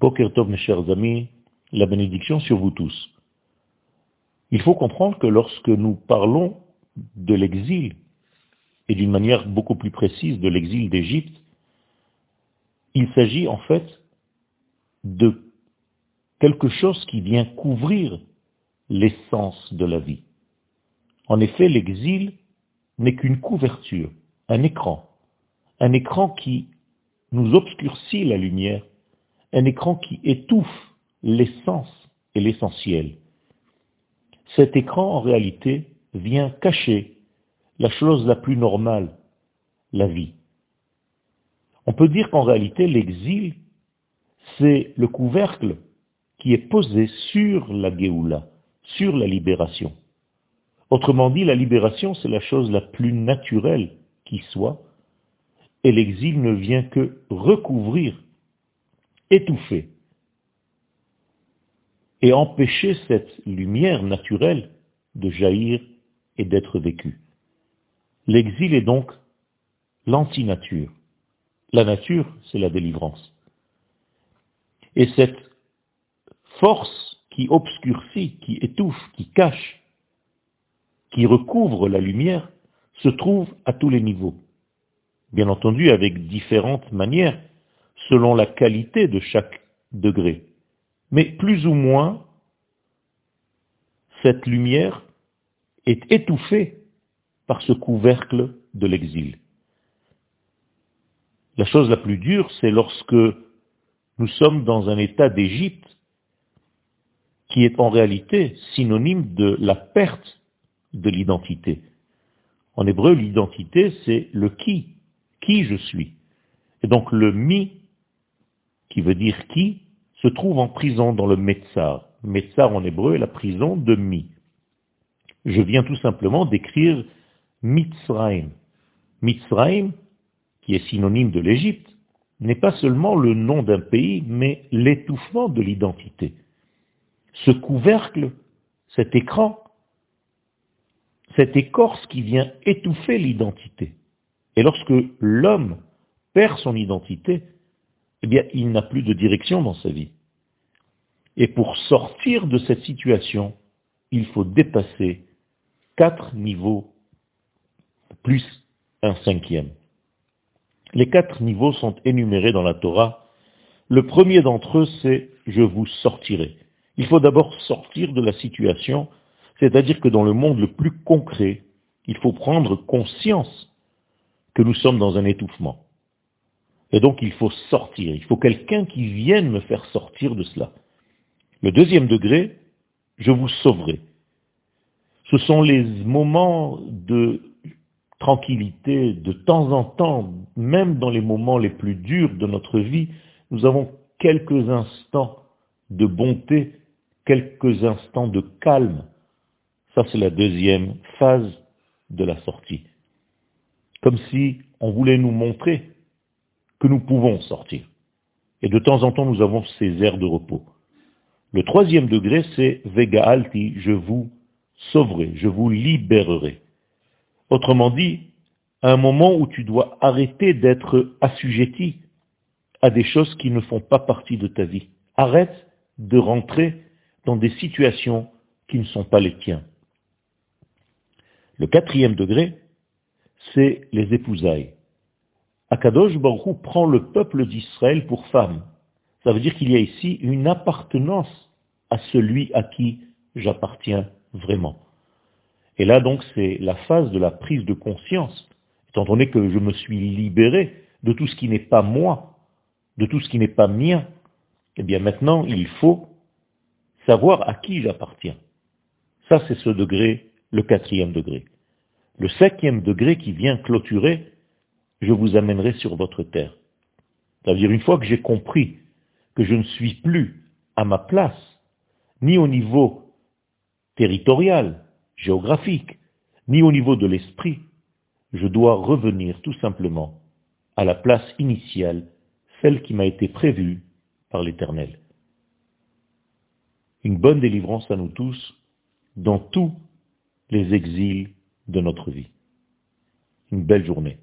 Poker Tov, mes chers amis, la bénédiction sur vous tous. Il faut comprendre que lorsque nous parlons de l'exil, et d'une manière beaucoup plus précise de l'exil d'Égypte, il s'agit en fait de quelque chose qui vient couvrir l'essence de la vie. En effet, l'exil n'est qu'une couverture, un écran, un écran qui nous obscurcit la lumière, un écran qui étouffe l'essence et l'essentiel. Cet écran, en réalité, vient cacher la chose la plus normale, la vie. On peut dire qu'en réalité, l'exil, c'est le couvercle qui est posé sur la Géoula, sur la libération. Autrement dit, la libération, c'est la chose la plus naturelle qui soit, et l'exil ne vient que recouvrir, étouffer, et empêcher cette lumière naturelle de jaillir et d'être vécue. L'exil est donc l'antinature. La nature, c'est la délivrance. Et cette force qui obscurcit, qui étouffe, qui cache, qui recouvre la lumière, se trouve à tous les niveaux. Bien entendu, avec différentes manières, selon la qualité de chaque degré. Mais plus ou moins, cette lumière est étouffée par ce couvercle de l'exil. La chose la plus dure, c'est lorsque nous sommes dans un état d'Égypte qui est en réalité synonyme de la perte de l'identité. En hébreu, l'identité, c'est le qui, qui je suis. Et donc le mi, qui veut dire qui, se trouve en prison dans le Metzar. Metzar en hébreu est la prison de mi. Je viens tout simplement d'écrire Mitzrayim. Mitzrayim, qui est synonyme de l'Égypte, n'est pas seulement le nom d'un pays, mais l'étouffement de l'identité. Ce couvercle, cet écran, cette écorce qui vient étouffer l'identité. Et lorsque l'homme perd son identité, eh bien, il n'a plus de direction dans sa vie. Et pour sortir de cette situation, il faut dépasser quatre niveaux plus un cinquième. Les quatre niveaux sont énumérés dans la Torah. Le premier d'entre eux, c'est je vous sortirai. Il faut d'abord sortir de la situation, c'est-à-dire que dans le monde le plus concret, il faut prendre conscience que nous sommes dans un étouffement. Et donc il faut sortir, il faut quelqu'un qui vienne me faire sortir de cela. Le deuxième degré, je vous sauverai. Ce sont les moments de tranquillité, de temps en temps, même dans les moments les plus durs de notre vie, nous avons quelques instants de bonté, quelques instants de calme. Ça, c'est la deuxième phase de la sortie. Comme si on voulait nous montrer que nous pouvons sortir. Et de temps en temps, nous avons ces airs de repos. Le troisième degré, c'est Vega Alti, je vous sauverai, je vous libérerai. Autrement dit, à un moment où tu dois arrêter d'être assujetti à des choses qui ne font pas partie de ta vie. Arrête de rentrer dans des situations qui ne sont pas les tiens. Le quatrième degré, c'est les épousailles. Akadosh Baruch prend le peuple d'Israël pour femme. Ça veut dire qu'il y a ici une appartenance à celui à qui j'appartiens vraiment. Et là donc c'est la phase de la prise de conscience, étant donné que je me suis libéré de tout ce qui n'est pas moi, de tout ce qui n'est pas mien, eh bien maintenant il faut savoir à qui j'appartiens. Ça c'est ce degré, le quatrième degré. Le cinquième degré qui vient clôturer, je vous amènerai sur votre terre. C'est-à-dire une fois que j'ai compris que je ne suis plus à ma place, ni au niveau territorial, géographique, ni au niveau de l'esprit, je dois revenir tout simplement à la place initiale, celle qui m'a été prévue par l'Éternel. Une bonne délivrance à nous tous dans tous les exils de notre vie. Une belle journée.